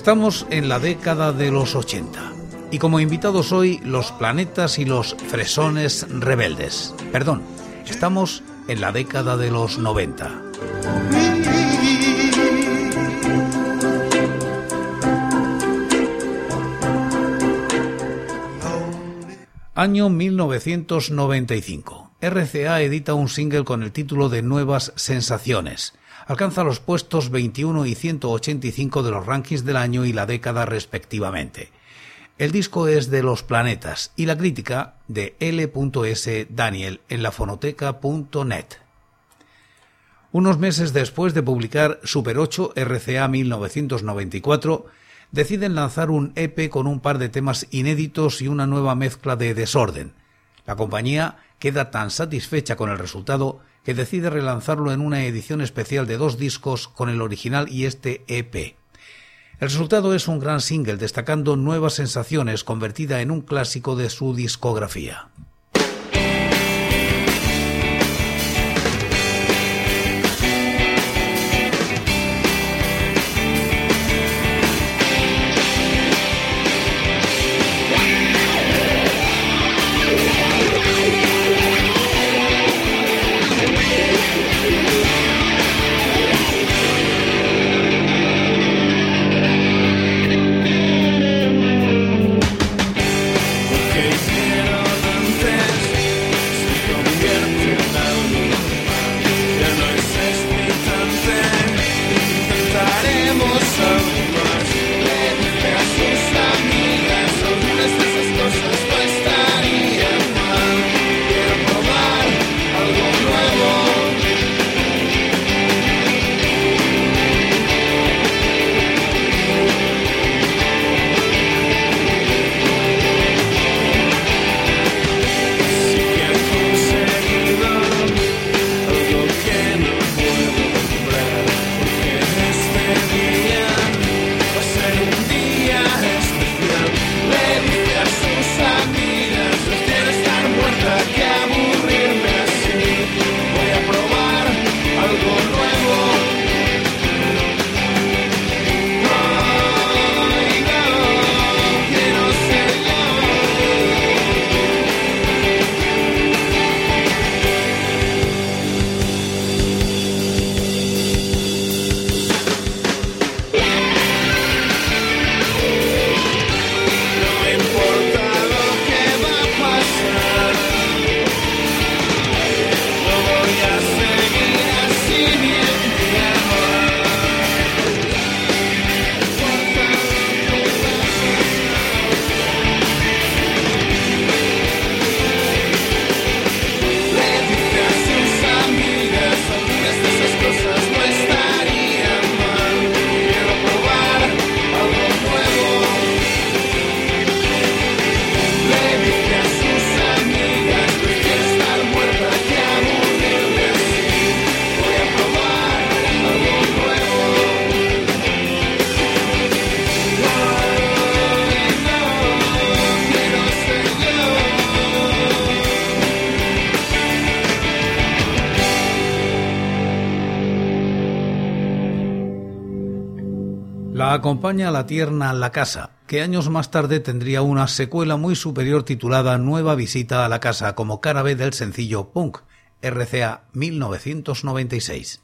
Estamos en la década de los 80 y como invitados hoy los planetas y los fresones rebeldes. Perdón, estamos en la década de los 90. Año 1995. RCA edita un single con el título de Nuevas Sensaciones. Alcanza los puestos 21 y 185 de los rankings del año y la década respectivamente. El disco es de Los Planetas y la crítica de L.S. Daniel en lafonoteca.net. Unos meses después de publicar Super 8 RCA 1994, deciden lanzar un EP con un par de temas inéditos y una nueva mezcla de desorden. La compañía queda tan satisfecha con el resultado que decide relanzarlo en una edición especial de dos discos con el original y este EP. El resultado es un gran single destacando nuevas sensaciones convertida en un clásico de su discografía. Acompaña a la tierna La Casa, que años más tarde tendría una secuela muy superior titulada Nueva visita a la casa como cara B del sencillo Punk, RCA 1996.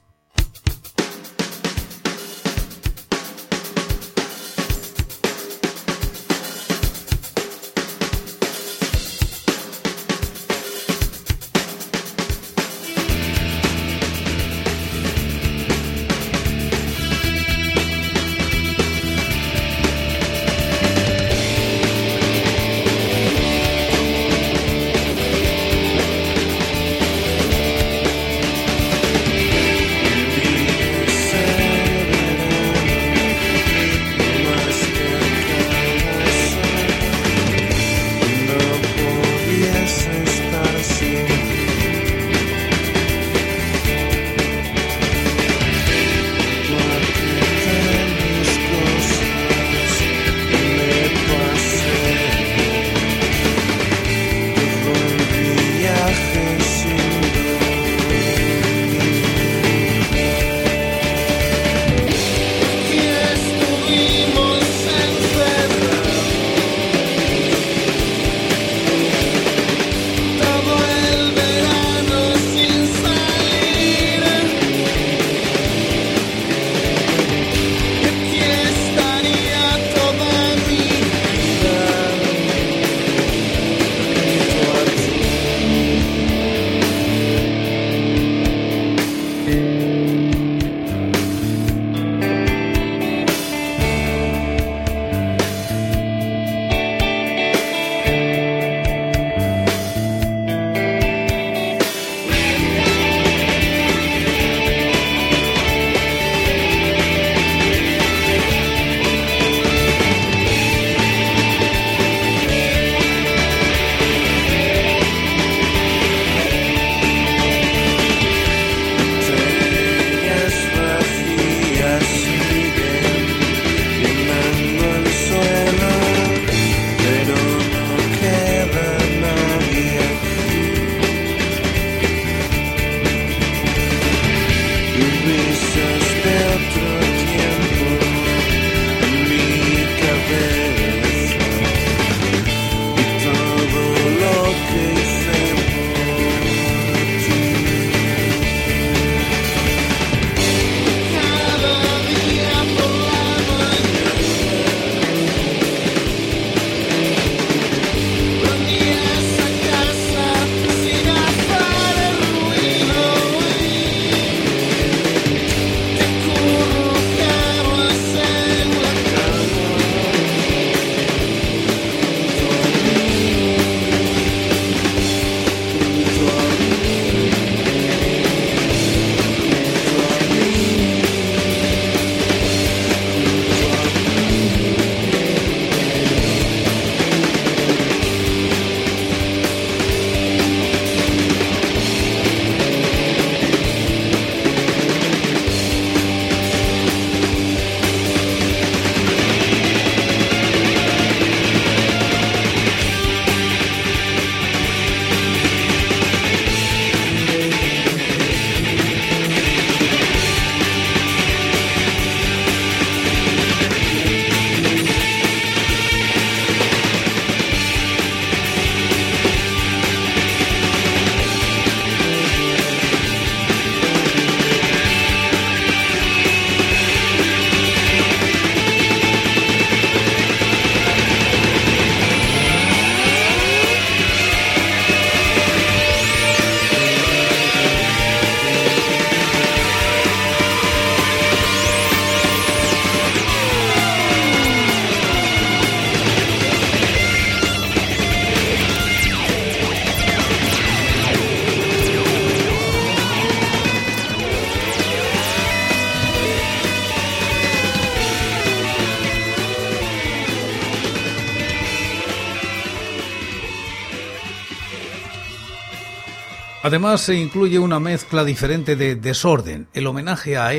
Además se incluye una mezcla diferente de desorden, el homenaje a,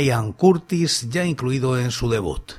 Ian Curtis ya incluido en su debut.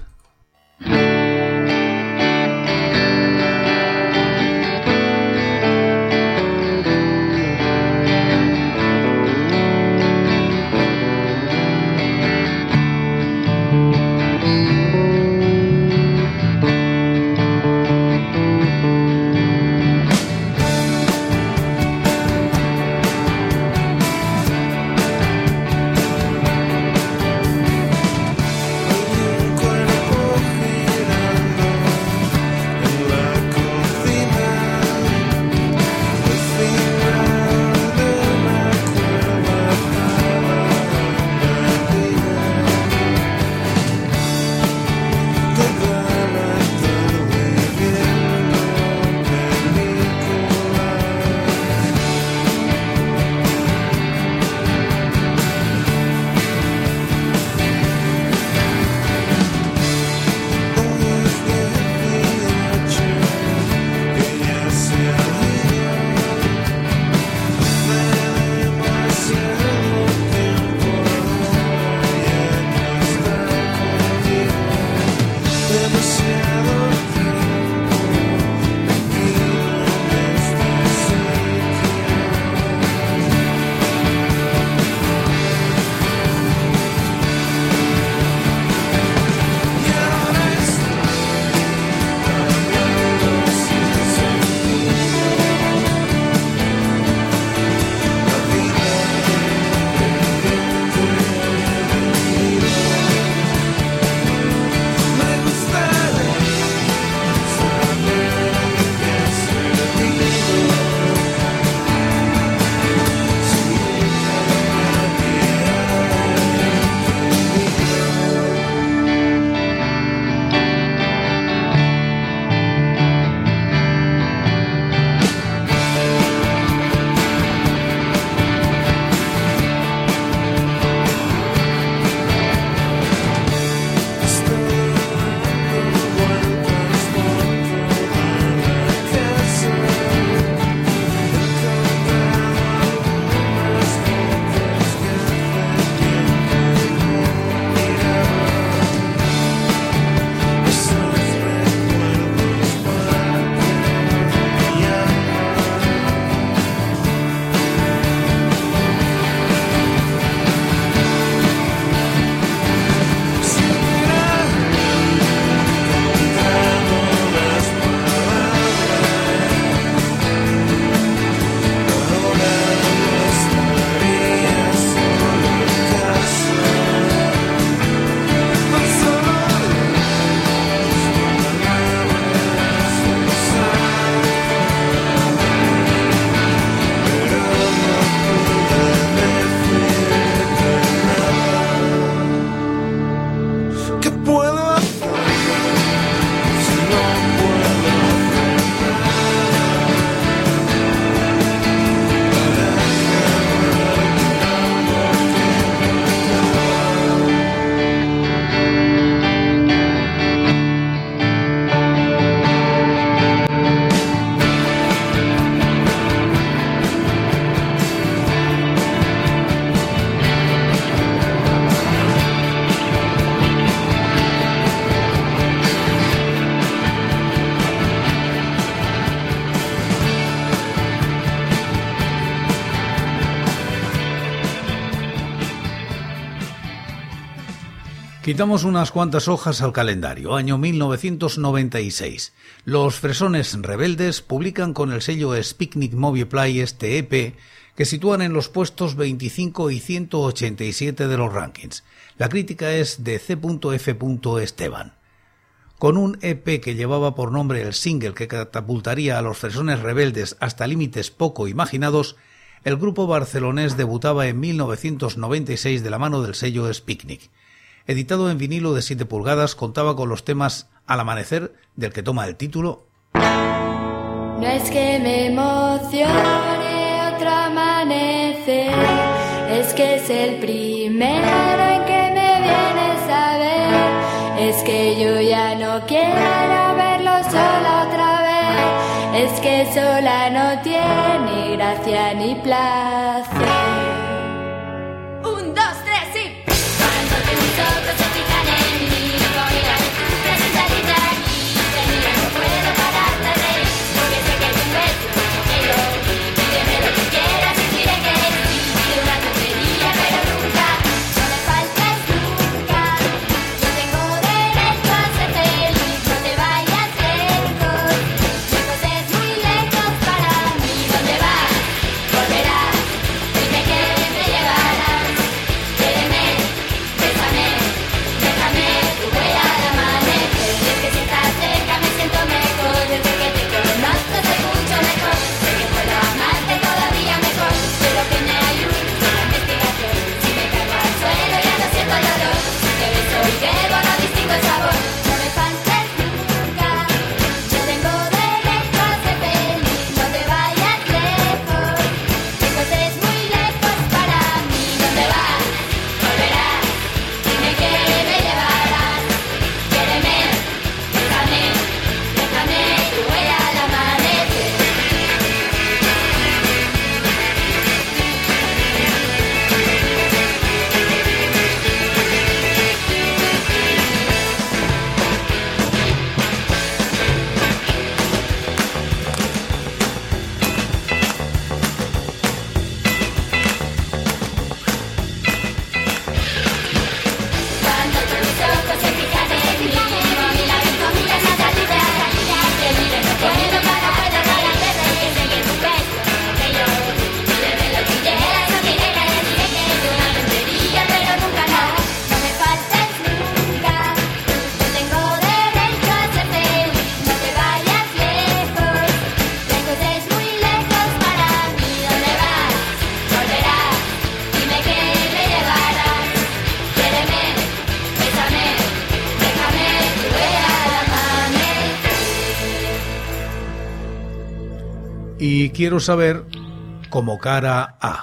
Quitamos unas cuantas hojas al calendario. Año 1996. Los Fresones Rebeldes publican con el sello Spicnic Movie Play este EP que sitúan en los puestos 25 y 187 de los rankings. La crítica es de C.F. Esteban. Con un EP que llevaba por nombre el single que catapultaría a los Fresones Rebeldes hasta límites poco imaginados, el grupo barcelonés debutaba en 1996 de la mano del sello Spicnic editado en vinilo de 7 pulgadas, contaba con los temas Al amanecer, del que toma el título. No es que me emocione otro amanecer, es que es el primero en que me vienes a ver, es que yo ya no quiero verlo solo otra vez, es que sola no tiene gracia ni placer. Quiero saber como cara a.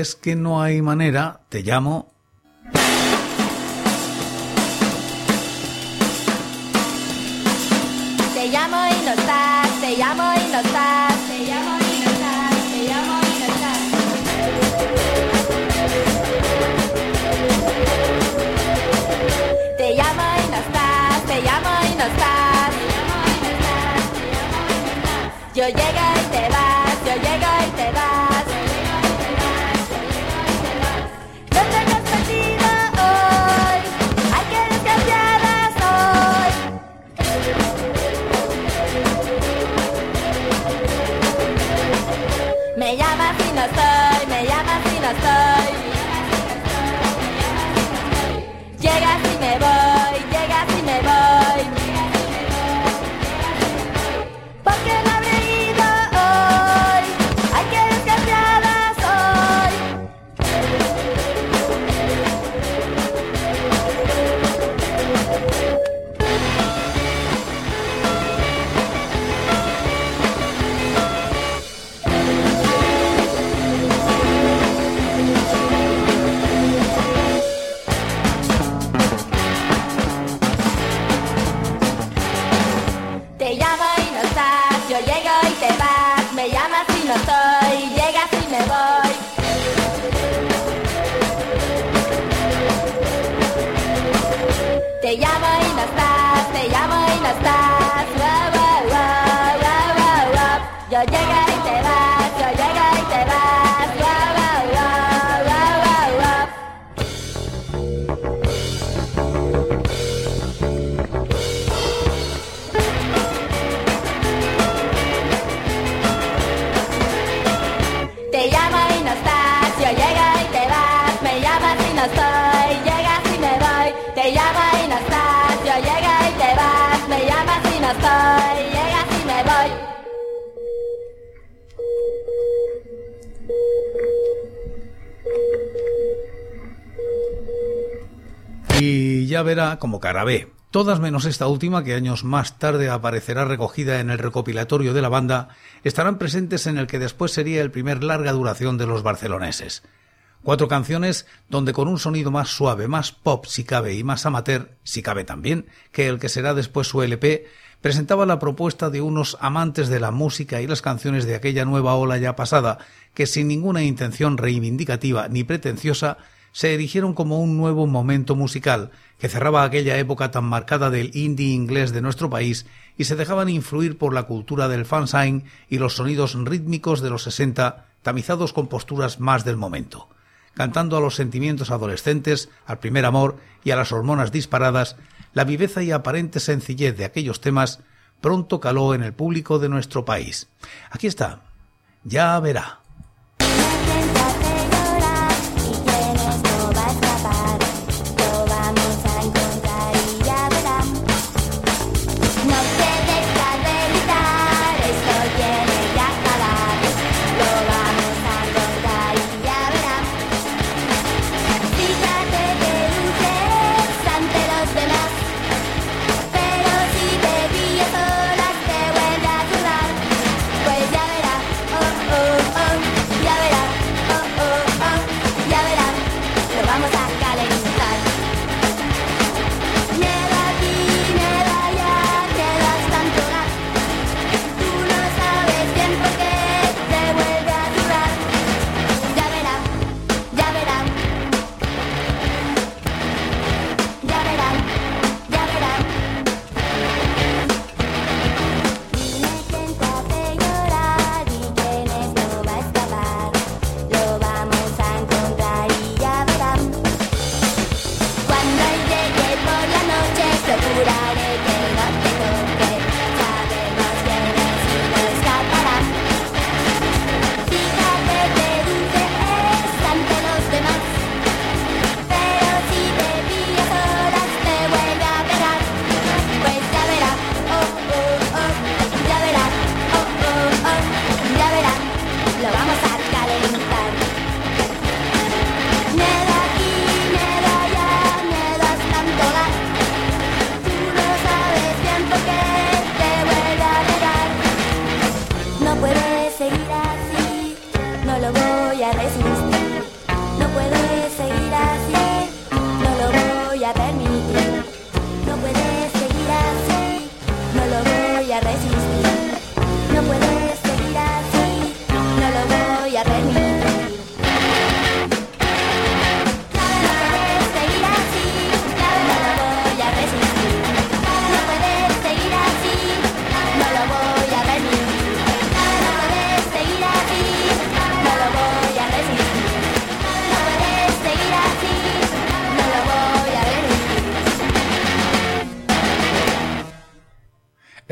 es que no hay manera, te llamo. Te llamo y no estás, Como cara B. Todas menos esta última, que años más tarde aparecerá recogida en el recopilatorio de la banda, estarán presentes en el que después sería el primer larga duración de los barceloneses. Cuatro canciones donde con un sonido más suave, más pop si cabe y más amateur, si cabe también, que el que será después su LP, presentaba la propuesta de unos amantes de la música y las canciones de aquella nueva ola ya pasada, que sin ninguna intención reivindicativa ni pretenciosa, se erigieron como un nuevo momento musical que cerraba aquella época tan marcada del indie inglés de nuestro país y se dejaban influir por la cultura del fanzine y los sonidos rítmicos de los 60 tamizados con posturas más del momento. Cantando a los sentimientos adolescentes, al primer amor y a las hormonas disparadas, la viveza y aparente sencillez de aquellos temas pronto caló en el público de nuestro país. Aquí está. Ya verá.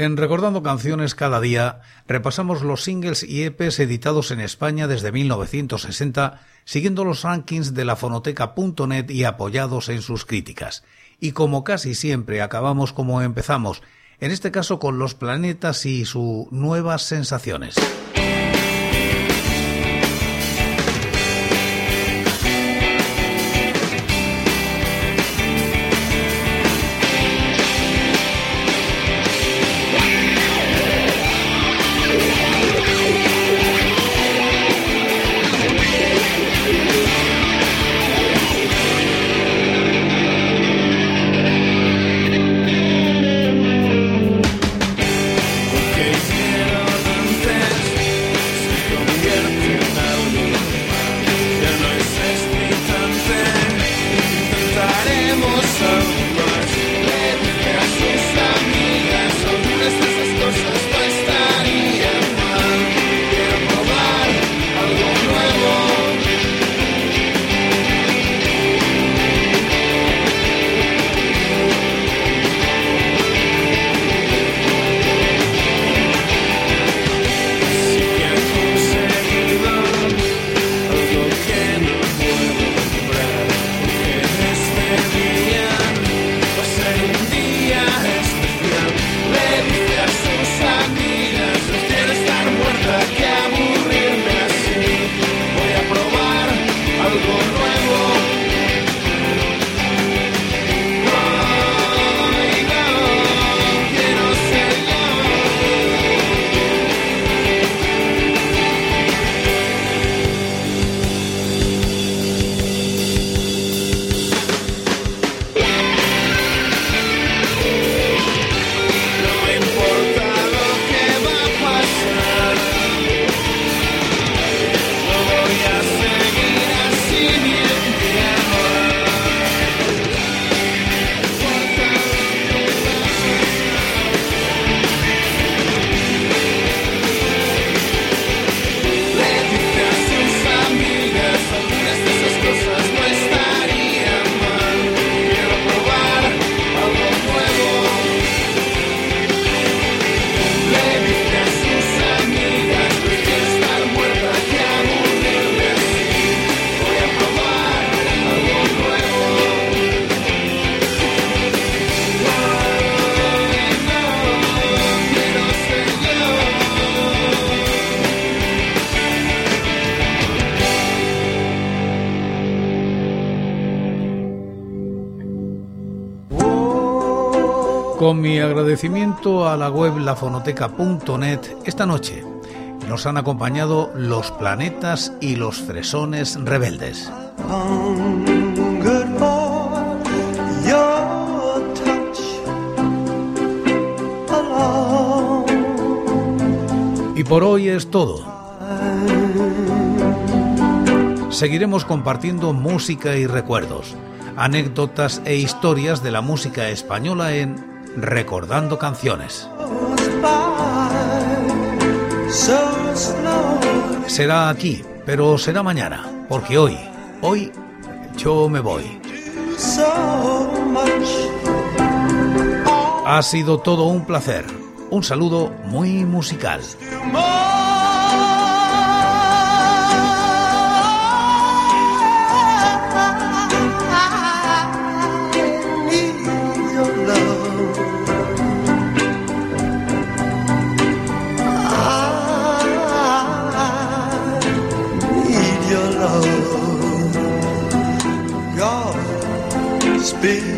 En Recordando Canciones cada día repasamos los singles y EPs editados en España desde 1960, siguiendo los rankings de la fonoteca.net y apoyados en sus críticas. Y como casi siempre acabamos como empezamos, en este caso con los planetas y sus nuevas sensaciones. Con mi agradecimiento a la web lafonoteca.net, esta noche nos han acompañado los planetas y los fresones rebeldes. Y por hoy es todo. Seguiremos compartiendo música y recuerdos, anécdotas e historias de la música española en Recordando Canciones. Será aquí, pero será mañana, porque hoy, hoy yo me voy. Ha sido todo un placer. Un saludo muy musical. Be.